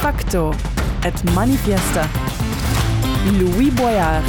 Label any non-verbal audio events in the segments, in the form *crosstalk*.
Facto et Manifesta. Louis Boyard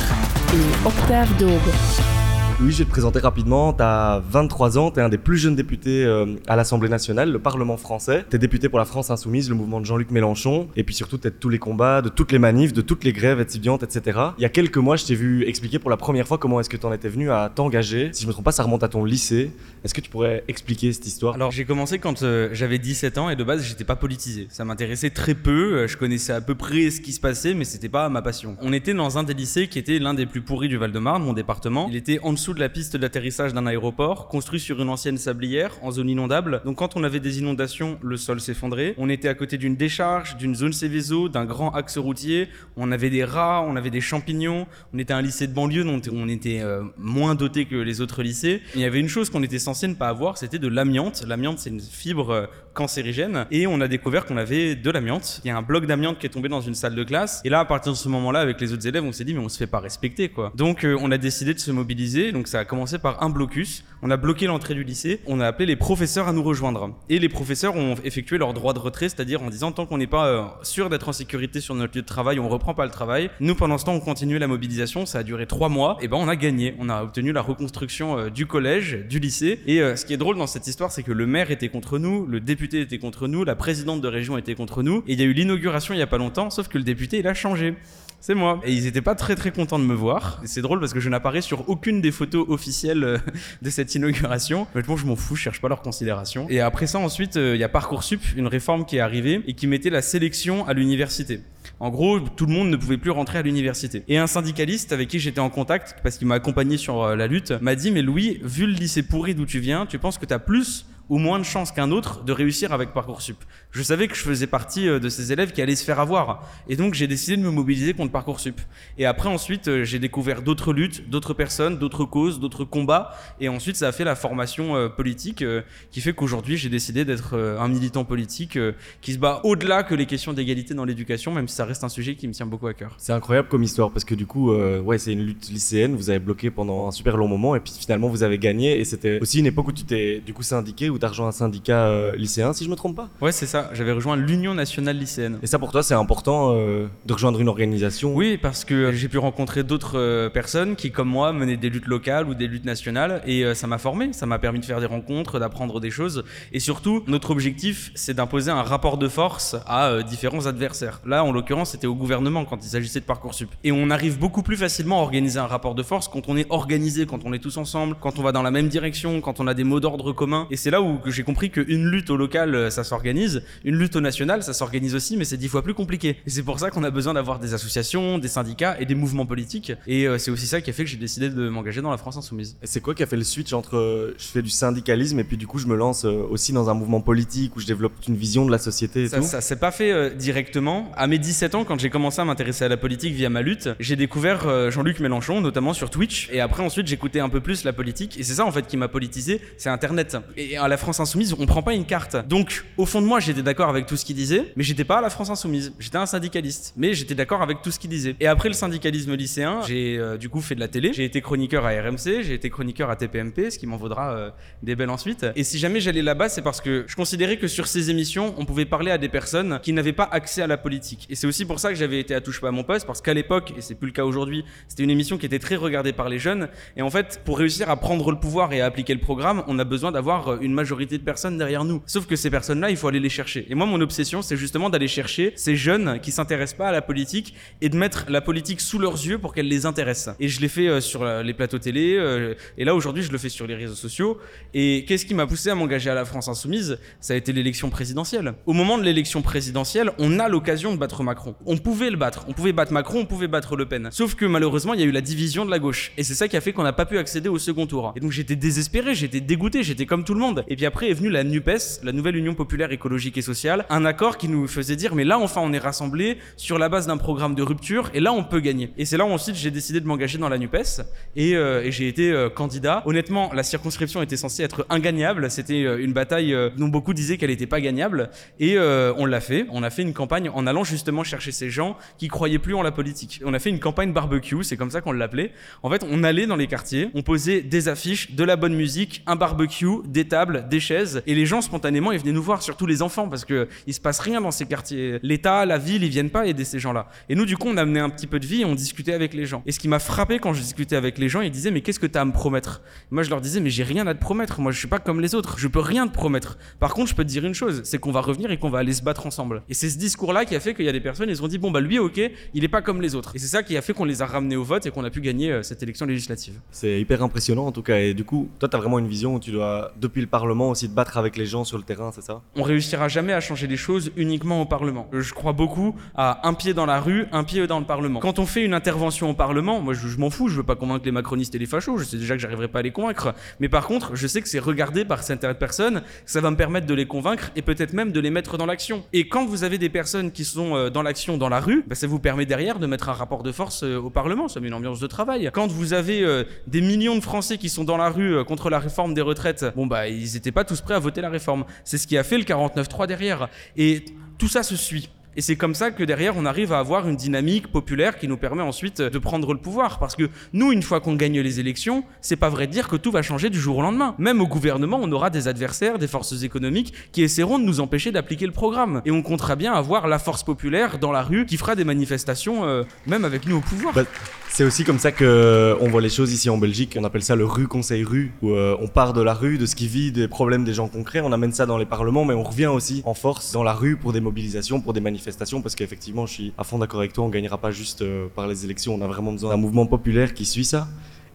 et Octave Daube. Louis, je vais te présenter rapidement. Tu as 23 ans, tu es un des plus jeunes députés euh, à l'Assemblée nationale, le Parlement français. Tu es député pour la France Insoumise, le mouvement de Jean-Luc Mélenchon. Et puis surtout, tu de tous les combats, de toutes les manifs, de toutes les grèves étudiantes, etc. Il y a quelques mois, je t'ai vu expliquer pour la première fois comment est-ce que tu en étais venu à t'engager. Si je me trompe pas, ça remonte à ton lycée. Est-ce que tu pourrais expliquer cette histoire? Alors, j'ai commencé quand euh, j'avais 17 ans et de base, j'étais pas politisé. Ça m'intéressait très peu. Euh, je connaissais à peu près ce qui se passait, mais c'était pas ma passion. On était dans un des lycées qui était l'un des plus pourris du Val-de-Marne, mon département. Il était en dessous de la piste d'atterrissage d'un aéroport, construit sur une ancienne sablière en zone inondable. Donc quand on avait des inondations, le sol s'effondrait. On était à côté d'une décharge, d'une zone Céveso, d'un grand axe routier. On avait des rats, on avait des champignons. On était un lycée de banlieue, donc on était euh, moins doté que les autres lycées. Il y avait une chose qu'on était censé ne pas avoir, c'était de l'amiante. L'amiante, c'est une fibre euh, cancérigène. Et on a découvert qu'on avait de l'amiante. Il y a un bloc d'amiante qui est tombé dans une salle de classe. Et là, à partir de ce moment-là, avec les autres élèves, on s'est dit, mais on se fait pas respecter, quoi. Donc, euh, on a décidé de se mobiliser. Ça a commencé par un blocus. On a bloqué l'entrée du lycée. On a appelé les professeurs à nous rejoindre. Et les professeurs ont effectué leur droit de retrait, c'est-à-dire en disant tant qu'on n'est pas euh, sûr d'être en sécurité sur notre lieu de travail, on reprend pas le travail. Nous, pendant ce temps, on continuait la mobilisation. Ça a duré trois mois. Et ben, on a gagné. On a obtenu la reconstruction euh, du collège, du lycée. Et euh, ce qui est drôle dans cette histoire, c'est que le maire était contre nous, le député était contre nous, la présidente de région était contre nous. Et il y a eu l'inauguration il y a pas longtemps, sauf que le député, il a changé. C'est moi. Et ils étaient pas très très contents de me voir. C'est drôle parce que je n'apparais sur aucune des photos officielles euh, *laughs* de cette inauguration. Mais je m'en fous, je cherche pas leur considération. Et après ça, ensuite, euh, il y a Parcoursup, une réforme qui est arrivée et qui mettait la sélection à l'université. En gros, tout le monde ne pouvait plus rentrer à l'université. Et un syndicaliste avec qui j'étais en contact, parce qu'il m'a accompagné sur euh, la lutte, m'a dit Mais Louis, vu le lycée pourri d'où tu viens, tu penses que tu as plus ou moins de chances qu'un autre de réussir avec Parcoursup. Je savais que je faisais partie euh, de ces élèves qui allaient se faire avoir. Et donc j'ai décidé de me mobiliser contre Parcoursup. Et après ensuite euh, j'ai découvert d'autres luttes, d'autres personnes, d'autres causes, d'autres combats. Et ensuite ça a fait la formation euh, politique qui fait qu'aujourd'hui j'ai décidé d'être un militant politique qui se bat au-delà que les questions d'égalité dans l'éducation, même si ça reste un sujet qui me tient beaucoup à cœur. C'est incroyable comme histoire parce que du coup, ouais, c'est une lutte lycéenne. Vous avez bloqué pendant un super long moment et puis finalement vous avez gagné. Et c'était aussi une époque où tu t'es du coup syndiqué, où tu as rejoint un syndicat lycéen, si je me trompe pas. Ouais, c'est ça. J'avais rejoint l'Union nationale lycéenne. Et ça, pour toi, c'est important euh, de rejoindre une organisation? Oui, parce que j'ai pu rencontrer d'autres euh, personnes qui, comme moi, menaient des luttes locales ou des luttes nationales. Et euh, ça m'a formé, ça m'a permis de faire des rencontres, d'apprendre des choses. Et surtout, notre objectif, c'est d'imposer un rapport de force à différents adversaires. Là, en l'occurrence, c'était au gouvernement quand il s'agissait de Parcoursup. Et on arrive beaucoup plus facilement à organiser un rapport de force quand on est organisé, quand on est tous ensemble, quand on va dans la même direction, quand on a des mots d'ordre communs. Et c'est là où j'ai compris qu'une lutte au local, ça s'organise une lutte au national, ça s'organise aussi, mais c'est dix fois plus compliqué. Et c'est pour ça qu'on a besoin d'avoir des associations, des syndicats et des mouvements politiques. Et euh, c'est aussi ça qui a fait que j'ai décidé de m'engager dans la France insoumise. Et c'est quoi qui a fait le switch entre euh, je fais du syndicalisme et puis du coup je me lance euh, aussi dans un mouvement politique où je développe une vision de la société et ça, tout? Ça s'est pas fait directement. À mes 17 ans, quand j'ai commencé à m'intéresser à la politique via ma lutte, j'ai découvert Jean-Luc Mélenchon, notamment sur Twitch. Et après, ensuite, j'écoutais un peu plus la politique. Et c'est ça en fait qui m'a politisé, c'est Internet. Et à la France insoumise, on prend pas une carte. Donc, au fond de moi, j'étais d'accord avec tout ce qu'il disait, mais j'étais pas à la France Insoumise. J'étais un syndicaliste, mais j'étais d'accord avec tout ce qu'il disait. Et après le syndicalisme lycéen, j'ai euh, du coup fait de la télé. J'ai été chroniqueur à RMC, j'ai été chroniqueur à TPMP, ce qui m'en vaudra euh, des belles ensuite. Et si jamais j'allais là-bas, c'est parce que je considérais que sur ces émissions, on pouvait parler à des personnes qui n'avaient pas accès à la politique. Et c'est aussi pour ça que j'avais été à Touche pas à mon poste, parce qu'à l'époque, et c'est plus le cas aujourd'hui, c'était une émission qui était très regardée par les jeunes. Et en fait, pour réussir à prendre le pouvoir et à appliquer le programme, on a besoin d'avoir euh, une majorité de personnes derrière nous. Sauf que ces personnes-là, il faut aller les chercher. Et moi, mon obsession, c'est justement d'aller chercher ces jeunes qui s'intéressent pas à la politique et de mettre la politique sous leurs yeux pour qu'elle les intéresse. Et je l'ai fait euh, sur les plateaux télé, euh, et là aujourd'hui je le fais sur les réseaux sociaux. Et qu'est-ce qui m'a poussé à m'engager à la France Insoumise? Ça a été l'élection présidentielle. Au moment de l'élection présidentielle, on a l'occasion de battre Macron. On pouvait le battre, on pouvait battre Macron, on pouvait battre Le Pen. Sauf que malheureusement, il y a eu la division de la gauche. Et c'est ça qui a fait qu'on n'a pas pu accéder au second tour. Et donc j'étais désespéré, j'étais dégoûté, j'étais comme tout le monde. Et puis après est venue la NUPES, la nouvelle Union populaire écologique et sociale, un accord qui nous faisait dire mais là enfin on est rassemblés sur la base d'un programme de rupture et là on peut gagner. Et c'est là ensuite j'ai décidé de m'engager dans la NUPES et, euh, et j'ai été euh, candidat. Honnêtement, la circonscription était censée être ingagnable, c'était euh, une bataille dont beaucoup disaient qu'elle n'était pas gagnable et on l'a fait. On a fait une campagne en allant justement chercher ces gens qui croyaient plus en la politique. On a fait une campagne barbecue, c'est comme ça qu'on l'appelait. En fait, on allait dans les quartiers, on posait des affiches, de la bonne musique, un barbecue, des tables, des chaises, et les gens spontanément ils venaient nous voir, surtout les enfants, parce que il se passe rien dans ces quartiers. L'État, la ville, ils viennent pas aider ces gens-là. Et nous, du coup, on amenait un petit peu de vie, on discutait avec les gens. Et ce qui m'a frappé quand je discutais avec les gens, ils disaient mais qu'est-ce que tu as à me promettre? Moi, je leur disais mais j'ai rien à te promettre. Moi, je suis pas comme les autres. Je peux rien te promettre. Par contre, je peux te dire une chose, c'est qu'on va revenir et qu'on va aller se battre ensemble. Et c'est ce discours-là qui a fait qu'il y a des personnes, ils ont dit bon bah lui, ok, il est pas comme les autres. Et c'est ça qui a fait qu'on les a ramenés au vote et qu'on a pu gagner euh, cette élection législative. C'est hyper impressionnant en tout cas. Et du coup, toi, tu vraiment une vision où tu dois, depuis le Parlement, aussi te battre avec les gens sur le terrain, c'est ça? On réussira jamais à changer les choses uniquement au Parlement. Je crois beaucoup à un pied dans la rue, un pied dans le Parlement. Quand on fait une intervention au Parlement, moi je, m'en fous, je veux pas convaincre les macronistes et les fachos, je sais déjà que j'arriverai pas à les convaincre. Mais par contre, je sais que c'est regardé par certaines personnes, ça va me permettre de les convaincre et peut-être même de les mettre dans l'action. Et quand vous avez des personnes qui sont euh, dans l'action dans la rue, bah, ça vous permet derrière de mettre un rapport de force euh, au Parlement, ça met une ambiance de travail. Quand vous avez euh, des millions de Français qui sont dans la rue contre la réforme des retraites, bon bah ils étaient pas tous prêts à voter la réforme. C'est ce qui a fait le 49-3 derrière. Et tout ça se suit. Et c'est comme ça que derrière, on arrive à avoir une dynamique populaire qui nous permet ensuite de prendre le pouvoir. Parce que nous, une fois qu'on gagne les élections, c'est pas vrai de dire que tout va changer du jour au lendemain. Même au gouvernement, on aura des adversaires, des forces économiques qui essaieront de nous empêcher d'appliquer le programme. Et on comptera bien avoir la force populaire dans la rue qui fera des manifestations, euh, même avec nous au pouvoir. Bah, c'est aussi comme ça que on voit les choses ici en Belgique. On appelle ça le rue conseil rue, où euh, on part de la rue, de ce qui vit, des problèmes des gens concrets. On amène ça dans les parlements, mais on revient aussi en force dans la rue pour des mobilisations, pour des manifestations, parce qu'effectivement, je suis à fond d'accord avec toi. On gagnera pas juste euh, par les élections. On a vraiment besoin d'un mouvement populaire qui suit ça.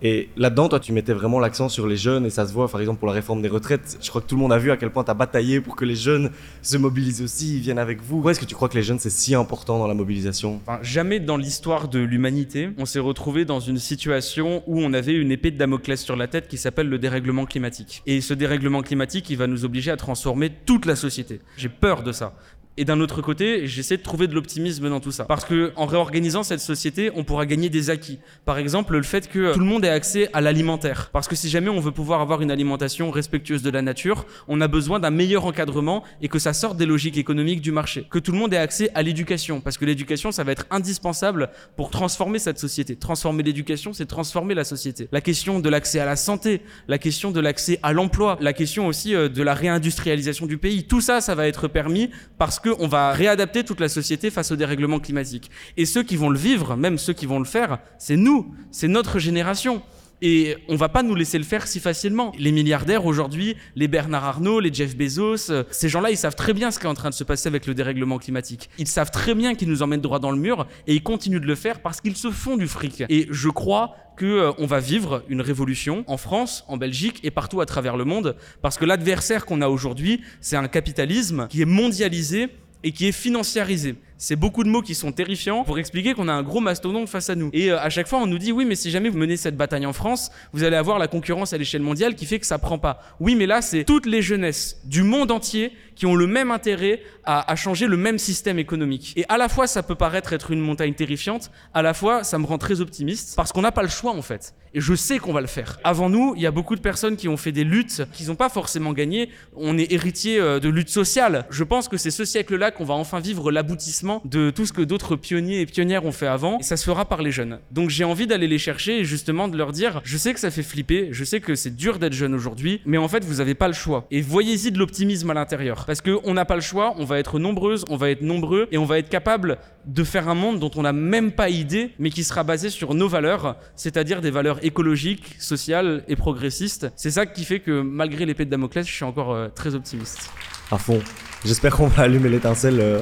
Et là-dedans, toi, tu mettais vraiment l'accent sur les jeunes et ça se voit, par exemple, pour la réforme des retraites. Je crois que tout le monde a vu à quel point tu as bataillé pour que les jeunes se mobilisent aussi, viennent avec vous. Pourquoi est-ce que tu crois que les jeunes, c'est si important dans la mobilisation? Jamais dans l'histoire de l'humanité, on s'est retrouvé dans une situation où on avait une épée de Damoclès sur la tête qui s'appelle le dérèglement climatique. Et ce dérèglement climatique, il va nous obliger à transformer toute la société. J'ai peur de ça. Et d'un autre côté, j'essaie de trouver de l'optimisme dans tout ça. Parce que en réorganisant cette société, on pourra gagner des acquis. Par exemple, le fait que tout le monde ait accès à l'alimentaire. Parce que si jamais on veut pouvoir avoir une alimentation respectueuse de la nature, on a besoin d'un meilleur encadrement et que ça sorte des logiques économiques du marché. Que tout le monde ait accès à l'éducation. Parce que l'éducation, ça va être indispensable pour transformer cette société. Transformer l'éducation, c'est transformer la société. La question de l'accès à la santé, la question de l'accès à l'emploi, la question aussi euh, de la réindustrialisation du pays. Tout ça, ça va être permis parce qu'on va réadapter toute la société face au dérèglement climatique. Et ceux qui vont le vivre, même ceux qui vont le faire, c'est nous, c'est notre génération. Et on va pas nous laisser le faire si facilement. Les milliardaires aujourd'hui, les Bernard Arnault, les Jeff Bezos, euh, ces gens-là, ils savent très bien ce qui est en train de se passer avec le dérèglement climatique. Ils savent très bien qu'ils nous emmènent droit dans le mur et ils continuent de le faire parce qu'ils se font du fric. Et je crois que euh, on va vivre une révolution en France, en Belgique et partout à travers le monde parce que l'adversaire qu'on a aujourd'hui, c'est un capitalisme qui est mondialisé et qui est financiarisé. C'est beaucoup de mots qui sont terrifiants pour expliquer qu'on a un gros mastodonte face à nous. Et euh, à chaque fois, on nous dit oui, mais si jamais vous menez cette bataille en France, vous allez avoir la concurrence à l'échelle mondiale qui fait que ça prend pas. Oui, mais là, c'est toutes les jeunesses du monde entier qui ont le même intérêt à, à changer le même système économique. Et à la fois, ça peut paraître être une montagne terrifiante, à la fois, ça me rend très optimiste parce qu'on n'a pas le choix en fait. Et je sais qu'on va le faire. Avant nous, il y a beaucoup de personnes qui ont fait des luttes qu'ils n'ont pas forcément gagnées. On est héritier euh, de luttes sociales. Je pense que c'est ce siècle-là qu'on va enfin vivre l'aboutissement de tout ce que d'autres pionniers et pionnières ont fait avant. Et ça se fera par les jeunes. Donc j'ai envie d'aller les chercher et justement de leur dire, je sais que ça fait flipper, je sais que c'est dur d'être jeune aujourd'hui, mais en fait vous n'avez pas le choix. Et voyez-y de l'optimisme à l'intérieur. Parce qu'on n'a pas le choix, on va être nombreuses, on va être nombreux et on va être capable de faire un monde dont on n'a même pas idée, mais qui sera basé sur nos valeurs, c'est-à-dire des valeurs écologiques, sociales et progressistes. C'est ça qui fait que malgré l'épée de Damoclès, je suis encore euh, très optimiste. À fond. J'espère qu'on va allumer l'étincelle euh,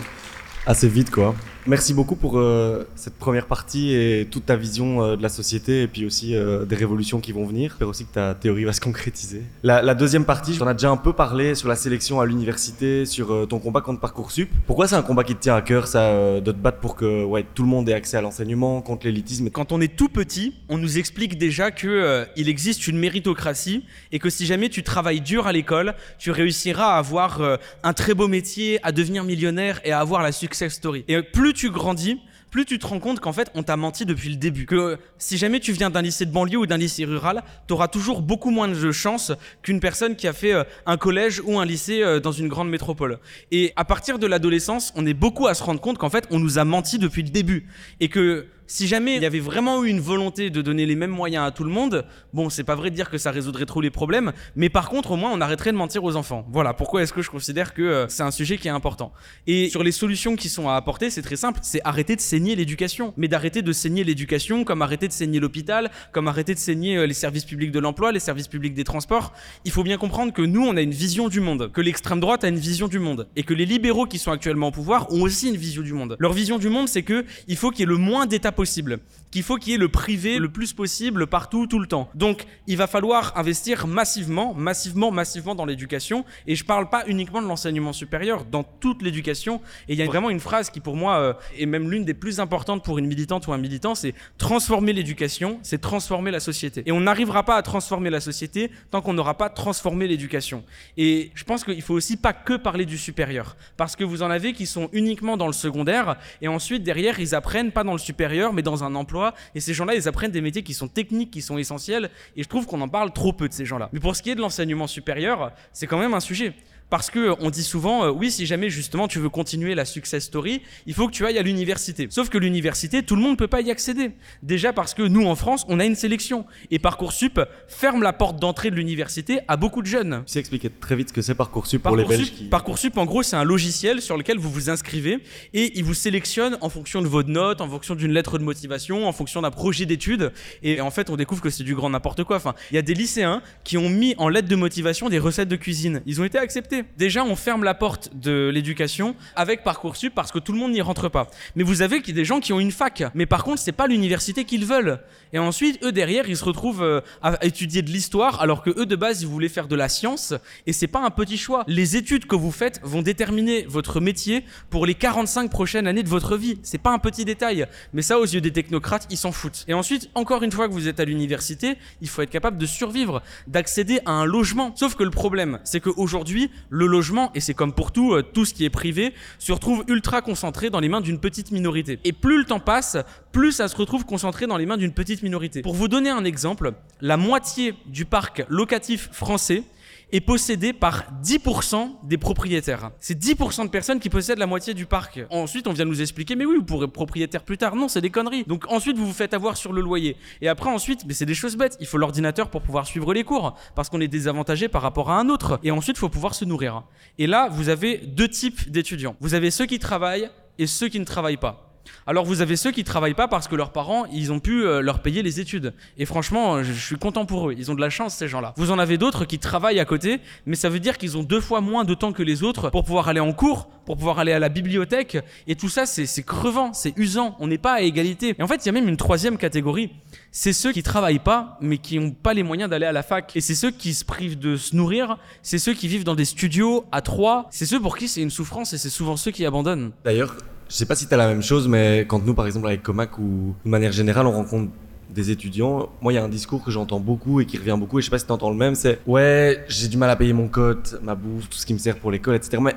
assez vite, quoi. Merci beaucoup pour euh, cette première partie et toute ta vision euh, de la société et puis aussi euh, des révolutions qui vont venir. J'espère aussi que ta théorie va se concrétiser. La, deuxième partie, j'en ai déjà un peu parlé sur la sélection à l'université, sur ton combat contre Parcoursup. Pourquoi c'est un combat qui te tient à cœur, ça, de te battre pour que ouais, tout le monde ait accès à l'enseignement, contre l'élitisme Quand on est tout petit, on nous explique déjà que il existe une méritocratie et que si jamais tu travailles dur à l'école, tu réussiras à avoir un très beau métier, à devenir millionnaire et à avoir la success story. Et plus tu grandis, plus tu te rends compte qu'en fait, on t'a menti depuis le début. Que euh, si jamais tu viens d'un lycée de banlieue ou d'un lycée rural, t'auras toujours beaucoup moins de chances qu'une personne qui a fait euh, un collège ou un lycée euh, dans une grande métropole. Et à partir de l'adolescence, on est beaucoup à se rendre compte qu'en fait, on nous a menti depuis le début. Et que si jamais il y avait vraiment eu une volonté de donner les mêmes moyens à tout le monde, bon, c'est pas vrai de dire que ça résoudrait trop les problèmes, mais par contre, au moins, on arrêterait de mentir aux enfants. Voilà pourquoi est-ce que je considère que euh, c'est un sujet qui est important? Et sur les solutions qui sont à apporter, c'est très simple, c'est arrêter de saigner l'éducation, mais d'arrêter de saigner l'éducation comme arrêter de saigner l'hôpital, comme arrêter de saigner euh, les services publics de l'emploi, les services publics des transports. Il faut bien comprendre que nous, on a une vision du monde, que l'extrême droite a une vision du monde, et que les libéraux qui sont actuellement au pouvoir ont aussi une vision du monde. Leur vision du monde, c'est que il faut qu'il y ait le moins d'État possible, qu'il faut qu'il y ait le privé le plus possible partout, tout le temps. Donc, il va falloir investir massivement, massivement, massivement dans l'éducation. Et je parle pas uniquement de l'enseignement supérieur, dans toute l'éducation. Et il y a vraiment une phrase qui, pour moi, euh, est même l'une des plus importantes pour une militante ou un militant, c'est transformer l'éducation, c'est transformer la société. Et on n'arrivera pas à transformer la société tant qu'on n'aura pas transformé l'éducation. Et je pense qu'il faut aussi pas que parler du supérieur, parce que vous en avez qui sont uniquement dans le secondaire, et ensuite derrière ils apprennent pas dans le supérieur, mais dans un emploi. Et ces gens-là, ils apprennent des métiers qui sont techniques, qui sont essentiels. Et je trouve qu'on en parle trop peu de ces gens-là. Mais pour ce qui est de l'enseignement supérieur, c'est quand même un sujet. Parce que on dit souvent, euh, oui, si jamais justement tu veux continuer la success story, il faut que tu ailles à l'université. Sauf que l'université, tout le monde ne peut pas y accéder. Déjà parce que nous, en France, on a une sélection. Et Parcoursup ferme la porte d'entrée de l'université à beaucoup de jeunes. Tu sais expliquer très vite ce que c'est Parcoursup pour les Belges qui... Parcoursup, en gros, c'est un logiciel sur lequel vous vous inscrivez et il vous sélectionne en fonction de votre note, en fonction d'une lettre de motivation, en fonction d'un projet d'études. Et en fait, on découvre que c'est du grand n'importe quoi. Enfin, il y a des lycéens qui ont mis en lettre de motivation des recettes de cuisine. Ils ont été acceptés. Déjà, on ferme la porte de l'éducation avec Parcoursup parce que tout le monde n'y rentre pas. Mais vous avez des gens qui ont une fac. Mais par contre, c'est pas l'université qu'ils veulent. Et ensuite, eux derrière, ils se retrouvent euh, à étudier de l'histoire alors que eux de base, ils voulaient faire de la science. Et c'est pas un petit choix. Les études que vous faites vont déterminer votre métier pour les 45 prochaines années de votre vie. C'est pas un petit détail. Mais ça, aux yeux des technocrates, ils s'en foutent. Et ensuite, encore une fois que vous êtes à l'université, il faut être capable de survivre, d'accéder à un logement. Sauf que le problème, c'est qu'aujourd'hui, le logement, et c'est comme pour tout, euh, tout ce qui est privé, se retrouve ultra concentré dans les mains d'une petite minorité. Et plus le temps passe, plus ça se retrouve concentré dans les mains d'une petite minorité. Pour vous donner un exemple, la moitié du parc locatif français est possédé par 10% des propriétaires. C'est 10% de personnes qui possèdent la moitié du parc. Ensuite, on vient nous expliquer, mais oui, vous pourrez être propriétaire plus tard. Non, c'est des conneries. Donc ensuite, vous vous faites avoir sur le loyer. Et après, ensuite, mais c'est des choses bêtes. Il faut l'ordinateur pour pouvoir suivre les cours, parce qu'on est désavantagé par rapport à un autre. Et ensuite, il faut pouvoir se nourrir. Et là, vous avez deux types d'étudiants. Vous avez ceux qui travaillent et ceux qui ne travaillent pas. Alors vous avez ceux qui travaillent pas parce que leurs parents, ils ont pu euh, leur payer les études. Et franchement, je, je suis content pour eux. Ils ont de la chance ces gens-là. Vous en avez d'autres qui travaillent à côté, mais ça veut dire qu'ils ont deux fois moins de temps que les autres pour pouvoir aller en cours, pour pouvoir aller à la bibliothèque. Et tout ça, c'est c'est crevant, c'est usant. On n'est pas à égalité. Et en fait, il y a même une troisième catégorie. C'est ceux qui travaillent pas, mais qui n'ont pas les moyens d'aller à la fac. Et c'est ceux qui se privent de se nourrir. C'est ceux qui vivent dans des studios à trois. C'est ceux pour qui c'est une souffrance et c'est souvent ceux qui abandonnent. D'ailleurs, je sais pas si tu as la même chose, mais quand nous, par exemple, avec Comac ou de manière générale, on rencontre des étudiants, moi, il y a un discours que j'entends beaucoup et qui revient beaucoup, et je sais pas si tu entends le même, c'est ouais, j'ai du mal à payer mon cote, ma bouffe, tout ce qui me sert pour l'école, etc. Mais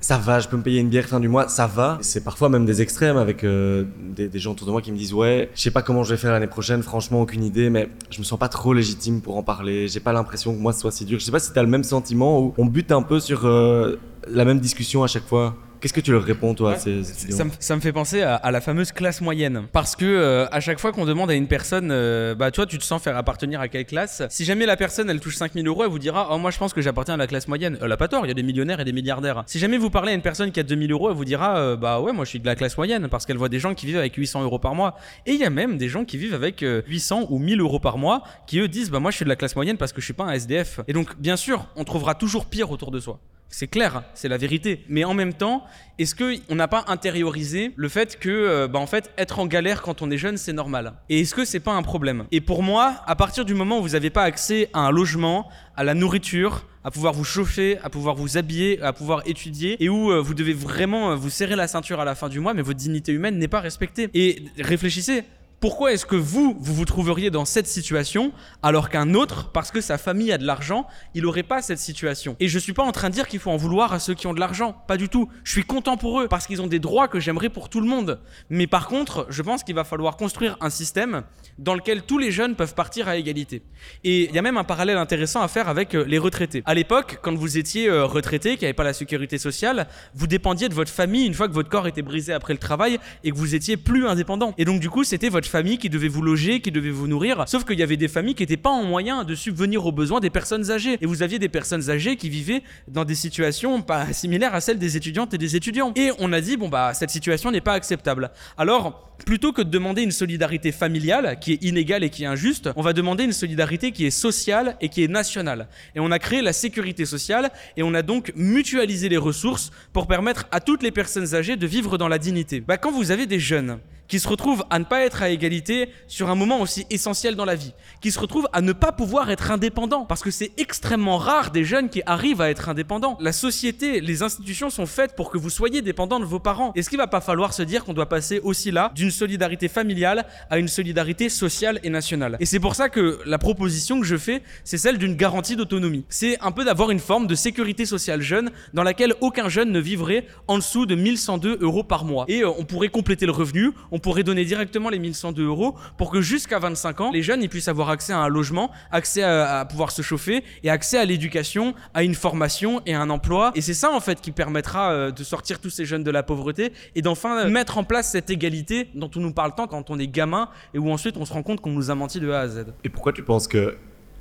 ça va, je peux me payer une bière fin du mois, ça va. C'est parfois même des extrêmes avec euh, des, des gens autour de moi qui me disent ouais, je sais pas comment je vais faire l'année prochaine, franchement aucune idée, mais je me sens pas trop légitime pour en parler. J'ai pas l'impression que moi ce soit si dur. Je sais pas si t'as le même sentiment où on bute un peu sur euh, la même discussion à chaque fois. Qu'est-ce que tu leur réponds toi à ces étudiants Ça me, ça me fait penser à, à la fameuse classe moyenne. Parce que euh, à chaque fois qu'on demande à une personne, euh, bah toi tu te sens faire appartenir à quelle classe? Si jamais la personne elle touche 5000 euros, elle vous dira Oh, moi je pense que j'appartiens à la classe moyenne. Elle a pas tort, il y a des millionnaires et des milliardaires. Si jamais vous parlez à une personne qui a 2000 euros, elle vous dira euh, Bah ouais, moi je suis de la classe moyenne. Parce qu'elle voit des gens qui vivent avec 800 euros par mois. Et il y a même des gens qui vivent avec euh, 800 ou 1000 euros par mois qui eux disent Bah moi je suis de la classe moyenne parce que je suis pas un SDF. Et donc bien sûr, on trouvera toujours pire autour de soi. C'est clair, c'est la vérité. Mais en même temps, est-ce qu'on n'a pas intériorisé le fait que, euh, bah, en fait, être en galère quand on est jeune, c'est normal? Et est-ce que c'est pas un problème? Et pour moi, à partir du moment où vous n'avez pas accès à un logement, à la nourriture, à pouvoir vous chauffer, à pouvoir vous habiller, à pouvoir étudier, et où euh, vous devez vraiment euh, vous serrer la ceinture à la fin du mois, mais votre dignité humaine n'est pas respectée. Et réfléchissez, Pourquoi est-ce que vous, vous vous trouveriez dans cette situation alors qu'un autre, parce que sa famille a de l'argent, il n'aurait pas cette situation? Et je suis pas en train de dire qu'il faut en vouloir à ceux qui ont de l'argent, pas du tout. Je suis content pour eux parce qu'ils ont des droits que j'aimerais pour tout le monde. Mais par contre, je pense qu'il va falloir construire un système dans lequel tous les jeunes peuvent partir à égalité. Et il y a même un parallèle intéressant à faire avec euh, les retraités. À l'époque, quand vous étiez euh, retraité, qui n'avait pas la sécurité sociale, vous dépendiez de votre famille une fois que votre corps était brisé après le travail et que vous étiez plus indépendant. Et donc du coup, c'était votre famille qui devait vous loger, qui devait vous nourrir. Sauf qu'il y avait des familles qui n'étaient pas en moyen de subvenir aux besoins des personnes âgées. Et vous aviez des personnes âgées qui vivaient dans des situations pas *laughs* similaires à celles des étudiantes et des étudiants. Et on a dit, bon bah, cette situation n'est pas acceptable. Alors, plutôt que de demander une solidarité familiale qui est inégale et qui est injuste, on va demander une solidarité qui est sociale et qui est nationale. Et on a créé la sécurité sociale et on a donc mutualisé les ressources pour permettre à toutes les personnes âgées de vivre dans la dignité. Bah, quand vous avez des jeunes qui se retrouvent à ne pas être à égalité sur un moment aussi essentiel dans la vie, qui se retrouvent à ne pas pouvoir être indépendants, parce que c'est extrêmement rare des jeunes qui arrivent à être indépendants. La société, les institutions sont faites pour que vous soyez dépendants de vos parents. Est-ce qu'il va pas falloir se dire qu'on doit passer aussi là d'une solidarité familiale à une solidarité sociale et nationale? Et c'est pour ça que la proposition que je fais, c'est celle d'une garantie d'autonomie. C'est un peu d'avoir une forme de sécurité sociale jeune dans laquelle aucun jeune ne vivrait en dessous de 1102 euros par mois. Et euh, on pourrait compléter le revenu, pourrait donner directement les 1102 euros pour que jusqu'à 25 ans, les jeunes puissent avoir accès à un logement, accès à, à pouvoir se chauffer et accès à l'éducation, à une formation et à un emploi. Et c'est ça en fait qui permettra euh, de sortir tous ces jeunes de la pauvreté et d'enfin euh, mettre en place cette égalité dont on nous parle tant quand on est gamin et où ensuite on se rend compte qu'on nous a menti de A à Z. Et pourquoi tu penses que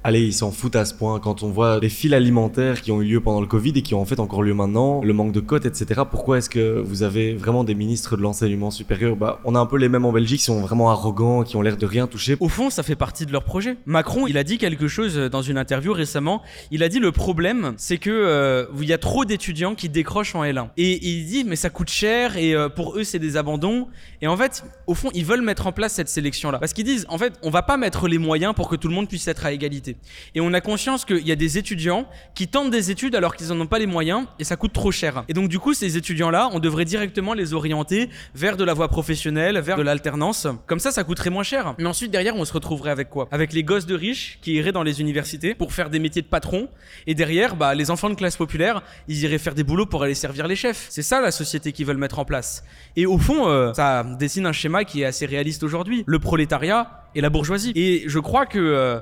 Allez, ils s'en foutent à ce point quand on voit les files alimentaires qui ont eu lieu pendant le Covid et qui ont en fait encore lieu maintenant, le manque de cotes, etc. Pourquoi est-ce que vous avez vraiment des ministres de l'enseignement supérieur? Bah, on a un peu les mêmes en Belgique, qui sont vraiment arrogants, qui ont l'air de rien toucher. Au fond, ça fait partie de leur projet. Macron, il a dit quelque chose dans une interview récemment. Il a dit le problème, c'est que euh, il y a trop d'étudiants qui décrochent en L1. Et il dit mais ça coûte cher et euh, pour eux c'est des abandons. Et en fait, au fond, ils veulent mettre en place cette sélection là parce qu'ils disent en fait, on va pas mettre les moyens pour que tout le monde puisse être à égalité. Et on a conscience qu'il y a des étudiants qui tentent des études alors qu'ils n'en ont pas les moyens et ça coûte trop cher. Et donc du coup, ces étudiants-là, on devrait directement les orienter vers de la voie professionnelle, vers de l'alternance. Comme ça, ça coûterait moins cher. Mais ensuite, derrière, on se retrouverait avec quoi? Avec les gosses de riches qui iraient dans les universités pour faire des métiers de patron. Et derrière, bah, les enfants de classe populaire, ils iraient faire des boulots pour aller servir les chefs. C'est ça la société qu'ils veulent mettre en place. Et au fond, euh, ça dessine un schéma qui est assez réaliste aujourd'hui. Le prolétariat et la bourgeoisie. Et je crois que euh,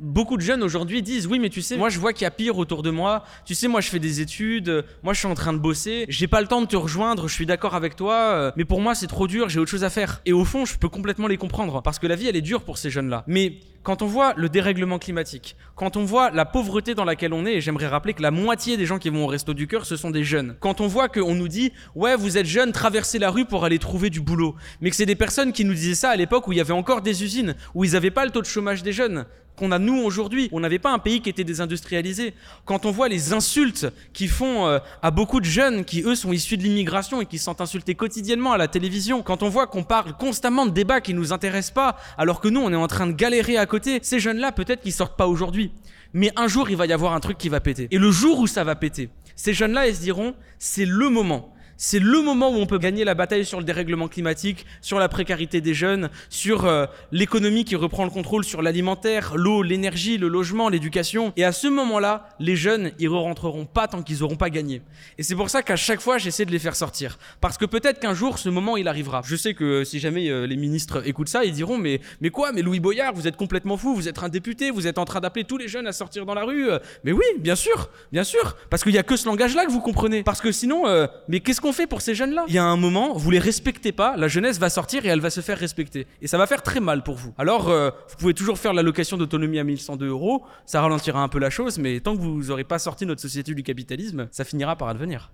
beaucoup de jeunes aujourd'hui disent oui mais tu sais moi je vois qu'il y a pire autour de moi. Tu sais moi je fais des études. Moi je suis en train de bosser. J'ai pas le temps de te rejoindre. Je suis d'accord avec toi. Euh, mais pour moi c'est trop dur. J'ai autre chose à faire. Et au fond je peux complètement les comprendre. Parce que la vie elle est dure pour ces jeunes là mais quand on voit le dérèglement climatique, quand on voit la pauvreté dans laquelle on est, et j'aimerais rappeler que la moitié des gens qui vont au resto du cœur, ce sont des jeunes. Quand on voit qu'on nous dit, ouais, vous êtes jeunes, traversez la rue pour aller trouver du boulot. Mais que c'est des personnes qui nous disaient ça à l'époque où il y avait encore des usines, où ils n'avaient pas le taux de chômage des jeunes qu'on a nous aujourd'hui. On n'avait pas un pays qui était désindustrialisé. Quand on voit les insultes qui font euh, à beaucoup de jeunes qui eux sont issus de l'immigration et qui sont insultés quotidiennement à la télévision, quand on voit qu'on parle constamment de débats qui nous intéressent pas, alors que nous on est en train de galérer à côté, ces jeunes-là peut-être qu'ils sortent pas aujourd'hui, mais un jour il va y avoir un truc qui va péter. Et le jour où ça va péter, ces jeunes-là ils se diront c'est le moment c'est le moment où on peut gagner la bataille sur le dérèglement climatique, sur la précarité des jeunes, sur euh, l'économie qui reprend le contrôle sur l'alimentaire, l'eau, l'énergie, le logement, l'éducation. Et à ce moment-là, les jeunes, ils ne rentreront pas tant qu'ils n'auront pas gagné. Et c'est pour ça qu'à chaque fois, j'essaie de les faire sortir. Parce que peut-être qu'un jour, ce moment, il arrivera. Je sais que euh, si jamais euh, les ministres écoutent ça, ils diront mais, mais quoi? Mais Louis Boyard, vous êtes complètement fou, vous êtes un député, vous êtes en train d'appeler tous les jeunes à sortir dans la rue. Mais oui, bien sûr, bien sûr. Parce qu'il n'y a que ce langage-là que vous comprenez. Parce que sinon, mais qu'est-ce qu'on fait pour ces jeunes-là Il y a un moment, vous les respectez pas, la jeunesse va sortir et elle va se faire respecter. Et ça va faire très mal pour vous. Alors, euh, vous pouvez toujours faire l'allocation d'autonomie à 1102 euros, ça ralentira un peu la chose, mais tant que vous n'aurez pas sorti notre société du capitalisme, ça finira par advenir.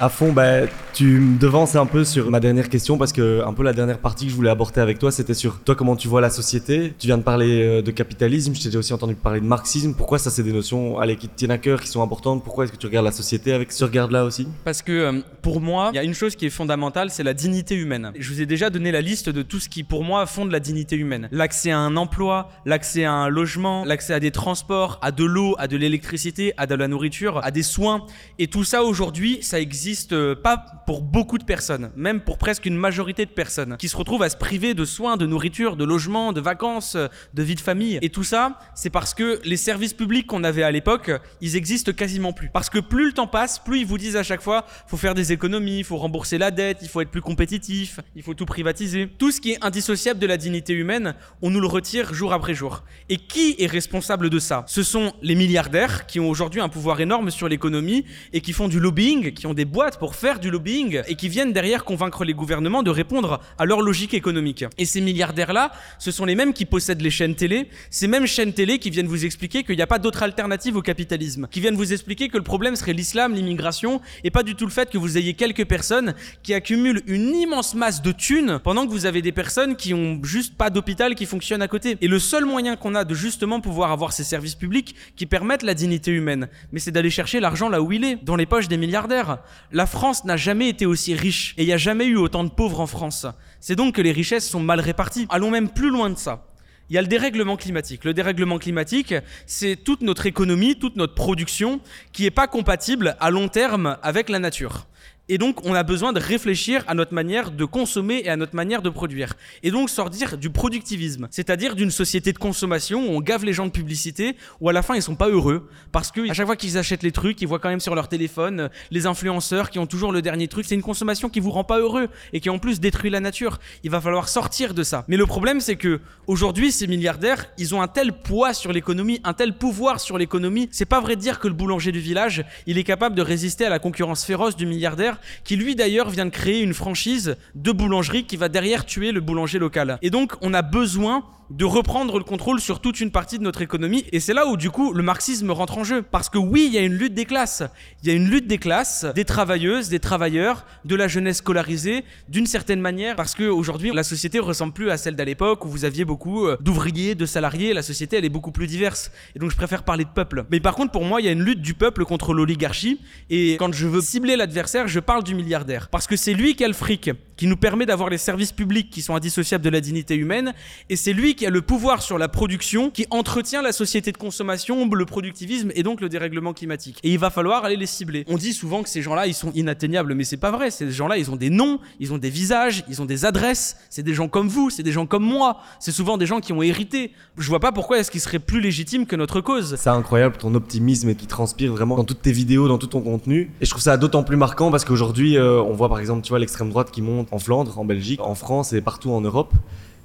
À fond, bah, tu me devances un peu sur ma dernière question parce que un peu la dernière partie que je voulais aborder avec toi, c'était sur toi comment tu vois la société. Tu viens de parler euh, de capitalisme, je t'ai aussi entendu parler de marxisme. Pourquoi ça, c'est des notions allez, qui te tiennent à cœur, qui sont importantes? Pourquoi est-ce que tu regardes la société avec ce regard-là aussi? Parce que euh, pour moi, il y a une chose qui est fondamentale, c'est la dignité humaine. Je vous ai déjà donné la liste de tout ce qui, pour moi, fonde la dignité humaine. L'accès à un emploi, l'accès à un logement, l'accès à des transports, à de l'eau, à de l'électricité, à de la nourriture, à des soins. Et tout ça aujourd'hui, ça existe euh, pas pour beaucoup de personnes, même pour presque une majorité de personnes, qui se retrouvent à se priver de soins, de nourriture, de logement, de vacances, de vie de famille. Et tout ça, c'est parce que les services publics qu'on avait à l'époque, ils existent quasiment plus. Parce que plus le temps passe, plus ils vous disent à chaque fois, faut faire des économies, faut rembourser la dette, il faut être plus compétitif, il faut tout privatiser. Tout ce qui est indissociable de la dignité humaine, on nous le retire jour après jour. Et qui est responsable de ça? Ce sont les milliardaires qui ont aujourd'hui un pouvoir énorme sur l'économie et qui font du lobbying, qui ont des boîtes pour faire du lobbying et qui viennent derrière convaincre les gouvernements de répondre à leur logique économique. Et ces milliardaires-là, ce sont les mêmes qui possèdent les chaînes télé, ces mêmes chaînes télé qui viennent vous expliquer qu'il n'y a pas d'autre alternative au capitalisme, qui viennent vous expliquer que le problème serait l'islam, l'immigration, et pas du tout le fait que vous ayez quelques personnes qui accumulent une immense masse de thunes pendant que vous avez des personnes qui ont juste pas d'hôpital qui fonctionne à côté. Et le seul moyen qu'on a de justement pouvoir avoir ces services publics qui permettent la dignité humaine, mais c'est d'aller chercher l'argent là où il est, dans les poches des milliardaires. La France n'a jamais été aussi riche et il n'y a jamais eu autant de pauvres en France. C'est donc que les richesses sont mal réparties. Allons même plus loin de ça. Il y a le dérèglement climatique. Le dérèglement climatique, c'est toute notre économie, toute notre production qui n'est pas compatible à long terme avec la nature. Et donc, on a besoin de réfléchir à notre manière de consommer et à notre manière de produire. Et donc, sortir du productivisme, c'est-à-dire d'une société de consommation où on gave les gens de publicité, où à la fin, ils sont pas heureux. Parce que à chaque fois qu'ils achètent les trucs, ils voient quand même sur leur téléphone euh, les influenceurs qui ont toujours le dernier truc. C'est une consommation qui vous rend pas heureux et qui en plus détruit la nature. Il va falloir sortir de ça. Mais le problème, c'est que aujourd'hui, ces milliardaires, ils ont un tel poids sur l'économie, un tel pouvoir sur l'économie. C'est pas vrai de dire que le boulanger du village, il est capable de résister à la concurrence féroce du milliardaire qui lui d'ailleurs vient de créer une franchise de boulangerie qui va derrière tuer le boulanger local. Et donc on a besoin de reprendre le contrôle sur toute une partie de notre économie. Et c'est là où, du coup, le marxisme rentre en jeu. Parce que oui, il y a une lutte des classes. Il y a une lutte des classes, des travailleuses, des travailleurs, de la jeunesse scolarisée, d'une certaine manière. Parce qu'aujourd'hui, la société ressemble plus à celle d'à l'époque où vous aviez beaucoup euh, d'ouvriers, de salariés. La société, elle est beaucoup plus diverse. Et donc, je préfère parler de peuple. Mais par contre, pour moi, il y a une lutte du peuple contre l'oligarchie. Et quand je veux cibler l'adversaire, je parle du milliardaire. Parce que c'est lui qui a le fric, qui nous permet d'avoir les services publics qui sont indissociables de la dignité humaine. Et c'est lui qui a le pouvoir sur la production, qui entretient la société de consommation, le productivisme et donc le dérèglement climatique. Et il va falloir aller les cibler. On dit souvent que ces gens-là, ils sont inatteignables, mais c'est pas vrai. Ces gens-là, ils ont des noms, ils ont des visages, ils ont des adresses. C'est des gens comme vous, c'est des gens comme moi. C'est souvent des gens qui ont hérité. Je vois pas pourquoi est-ce qu'ils seraient plus légitimes que notre cause. C'est incroyable ton optimisme qui transpire vraiment dans toutes tes vidéos, dans tout ton contenu. Et je trouve ça d'autant plus marquant parce qu'aujourd'hui, euh, on voit par exemple, tu vois, l'extrême droite qui monte en Flandre, en Belgique, en France et partout en Europe.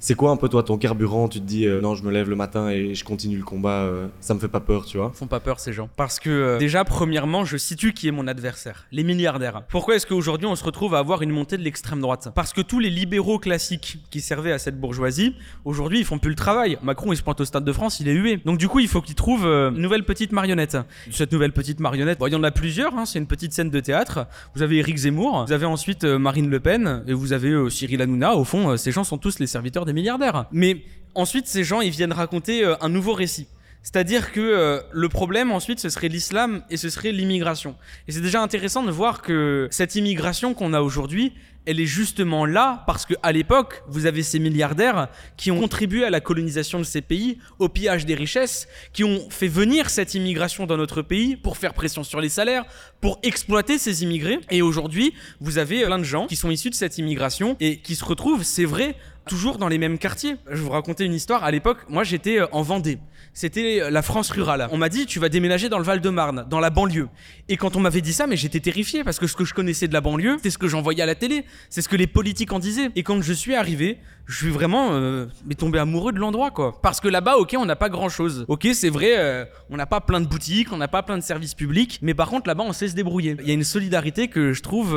C'est quoi un peu toi ton carburant? Tu te dis euh, non, je me lève le matin et je continue le combat, euh, ça me fait pas peur, tu vois? Ils font pas peur ces gens. Parce que euh, déjà, premièrement, je situe qui est mon adversaire les milliardaires. Pourquoi est-ce qu'aujourd'hui on se retrouve à avoir une montée de l'extrême droite? Parce que tous les libéraux classiques qui servaient à cette bourgeoisie, aujourd'hui ils font plus le travail. Macron il se pointe au Stade de France, il est hué. Donc du coup, il faut qu'il trouve une nouvelle petite marionnette. Cette nouvelle petite marionnette, il y en a plusieurs, hein, c'est une petite scène de théâtre. Vous avez Éric Zemmour, vous avez ensuite Marine Le Pen et vous avez Cyril Hanouna. Au fond, ces gens sont tous les serviteurs des milliardaires. Mais ensuite, ces gens, ils viennent raconter euh, un nouveau récit. C'est-à-dire que euh, le problème ensuite ce serait l'islam et ce serait l'immigration. Et c'est déjà intéressant de voir que cette immigration qu'on a aujourd'hui, elle est justement là parce que à l'époque, vous avez ces milliardaires qui ont contribué à la colonisation de ces pays, au pillage des richesses, qui ont fait venir cette immigration dans notre pays pour faire pression sur les salaires, pour exploiter ces immigrés. Et aujourd'hui, vous avez plein de gens qui sont issus de cette immigration et qui se retrouvent, c'est vrai, toujours dans les mêmes quartiers. Je vous raconter une histoire. À l'époque, moi, j'étais euh, en Vendée. C'était euh, la France rurale. On m'a dit, tu vas déménager dans le Val-de-Marne, dans la banlieue. Et quand on m'avait dit ça, mais j'étais terrifié parce que ce que je connaissais de la banlieue, c'est ce que j'envoyais à la télé, c'est ce que les politiques en disaient. Et quand je suis arrivé, je suis vraiment euh, mais tombé amoureux de l'endroit, quoi. Parce que là-bas, ok, on n'a pas grand-chose. Ok, c'est vrai, on n'a pas plein de boutiques, on n'a pas plein de services publics, mais par contre, là-bas, on sait se débrouiller. Il y a une solidarité que je trouve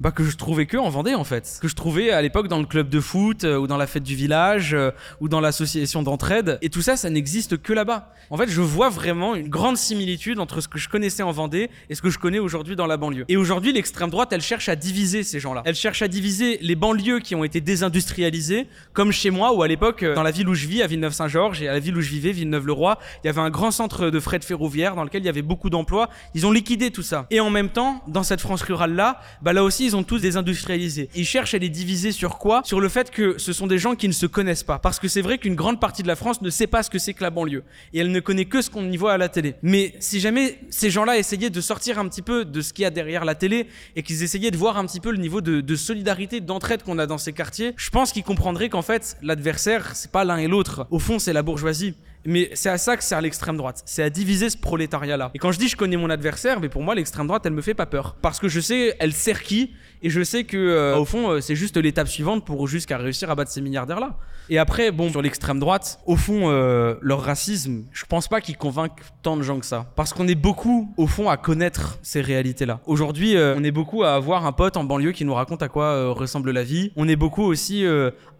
bah, que je trouvais que en Vendée en fait. Que je trouvais à l'époque dans le club de foot euh, ou dans la fête du village euh, ou dans l'association d'entraide. Et tout ça, ça n'existe que là-bas. En fait, je vois vraiment une grande similitude entre ce que je connaissais en Vendée et ce que je connais aujourd'hui dans la banlieue. Et aujourd'hui, l'extrême droite, elle cherche à diviser ces gens-là. Elle cherche à diviser les banlieues qui ont été désindustrialisées, comme chez moi où à l'époque, euh, dans la ville où je vis, à Villeneuve-Saint-Georges et à la ville où je vivais, Villeneuve-le-Roi, il y avait un grand centre de fret ferroviaire dans lequel il y avait beaucoup d'emplois. Ils ont liquidé tout ça. Et en même temps, dans cette France rurale-là, bah là aussi, ils ont tous désindustrialisé. Ils cherchent à les diviser sur quoi? Sur le fait que ce sont des gens qui ne se connaissent pas. Parce que c'est vrai qu'une grande partie de la France ne sait pas ce que c'est que la banlieue. Et elle ne connaît que ce qu'on y voit à la télé. Mais si jamais ces gens-là essayaient de sortir un petit peu de ce qu'il y a derrière la télé et qu'ils essayaient de voir un petit peu le niveau de, de solidarité, d'entraide qu'on a dans ces quartiers, je pense qu'ils comprendraient qu'en fait, l'adversaire, c'est pas l'un et l'autre. Au fond, c'est la bourgeoisie. Mais c'est à ça que sert l'extrême droite. C'est à diviser ce prolétariat-là. Et quand je dis je connais mon adversaire, mais pour moi, l'extrême droite, elle me fait pas peur. Parce que je sais, elle sert qui, et je sais que, euh, au fond, euh, c'est juste l'étape suivante pour jusqu'à réussir à battre ces milliardaires-là. Et après, bon, sur l'extrême droite, au fond, euh, leur racisme, je pense pas qu'ils convainquent tant de gens que ça. Parce qu'on est beaucoup, au fond, à connaître ces réalités-là. Aujourd'hui, euh, on est beaucoup à avoir un pote en banlieue qui nous raconte à quoi euh, ressemble la vie. On est beaucoup aussi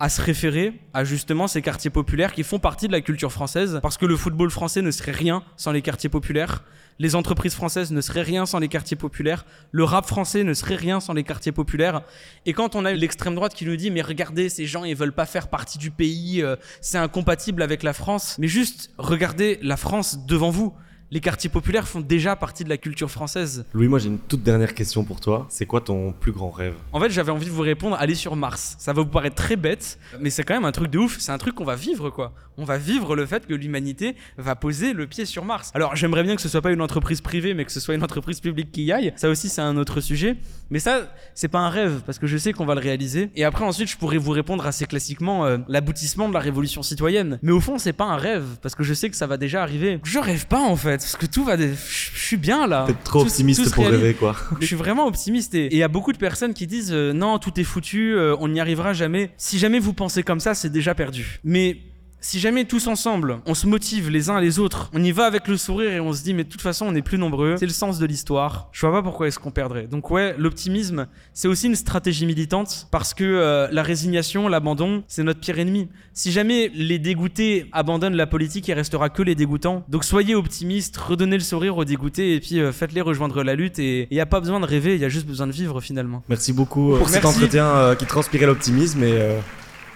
à se référer à justement ces quartiers populaires qui font partie de la culture française. Parce que le football français ne serait rien sans les quartiers populaires. Les entreprises françaises ne seraient rien sans les quartiers populaires. Le rap français ne serait rien sans les quartiers populaires. Et quand on a l'extrême droite qui nous dit mais regardez ces gens ils veulent pas faire partie du euh, c'est incompatible avec la France. Mais juste regardez la France devant vous. Les quartiers populaires font déjà partie de la culture française. Louis, moi j'ai une toute dernière question pour toi. C'est quoi ton plus grand rêve? En fait, j'avais envie de vous répondre, aller sur Mars. Ça va vous paraître très bête, mais c'est quand même un truc de ouf. C'est un truc qu'on va vivre, quoi. On va vivre le fait que l'humanité va poser le pied sur Mars. Alors, j'aimerais bien que ce soit pas une entreprise privée, mais que ce soit une entreprise publique qui y aille. Ça aussi, c'est un autre sujet. Mais ça, c'est pas un rêve, parce que je sais qu'on va le réaliser. Et après, ensuite, je pourrais vous répondre assez classiquement euh, l'aboutissement de la révolution citoyenne. Mais au fond, c'est pas un rêve, parce que je sais que ça va déjà arriver. Je rêve pas, en fait, parce que tout va. Je suis bien là. T'es trop Tout- optimiste tout pour réalise. rêver, quoi. Je suis vraiment optimiste et et il y a beaucoup de personnes qui disent euh, non, tout est foutu, euh, on n'y arrivera jamais. Si jamais vous pensez comme ça, c'est déjà perdu. Mais si jamais tous ensemble, on se motive les uns les autres, on y va avec le sourire et on se dit mais de toute façon on est plus nombreux, c'est le sens de l'histoire. Je vois pas pourquoi est-ce qu'on perdrait. Donc ouais, l'optimisme, c'est aussi une stratégie militante parce que euh, la résignation, l'abandon, c'est notre pire ennemi. Si jamais les dégoûtés abandonnent la politique, il restera que les dégoûtants. Donc soyez optimistes, redonnez le sourire aux dégoûtés et puis euh, faites-les rejoindre la lutte et il n'y a pas besoin de rêver, il y a juste besoin de vivre finalement. Merci beaucoup euh, pour cet entretien euh, qui transpirait l'optimisme et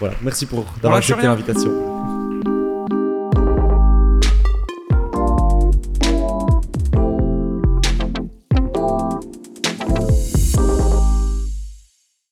voilà, merci pour d'avoir accepté l'invitation.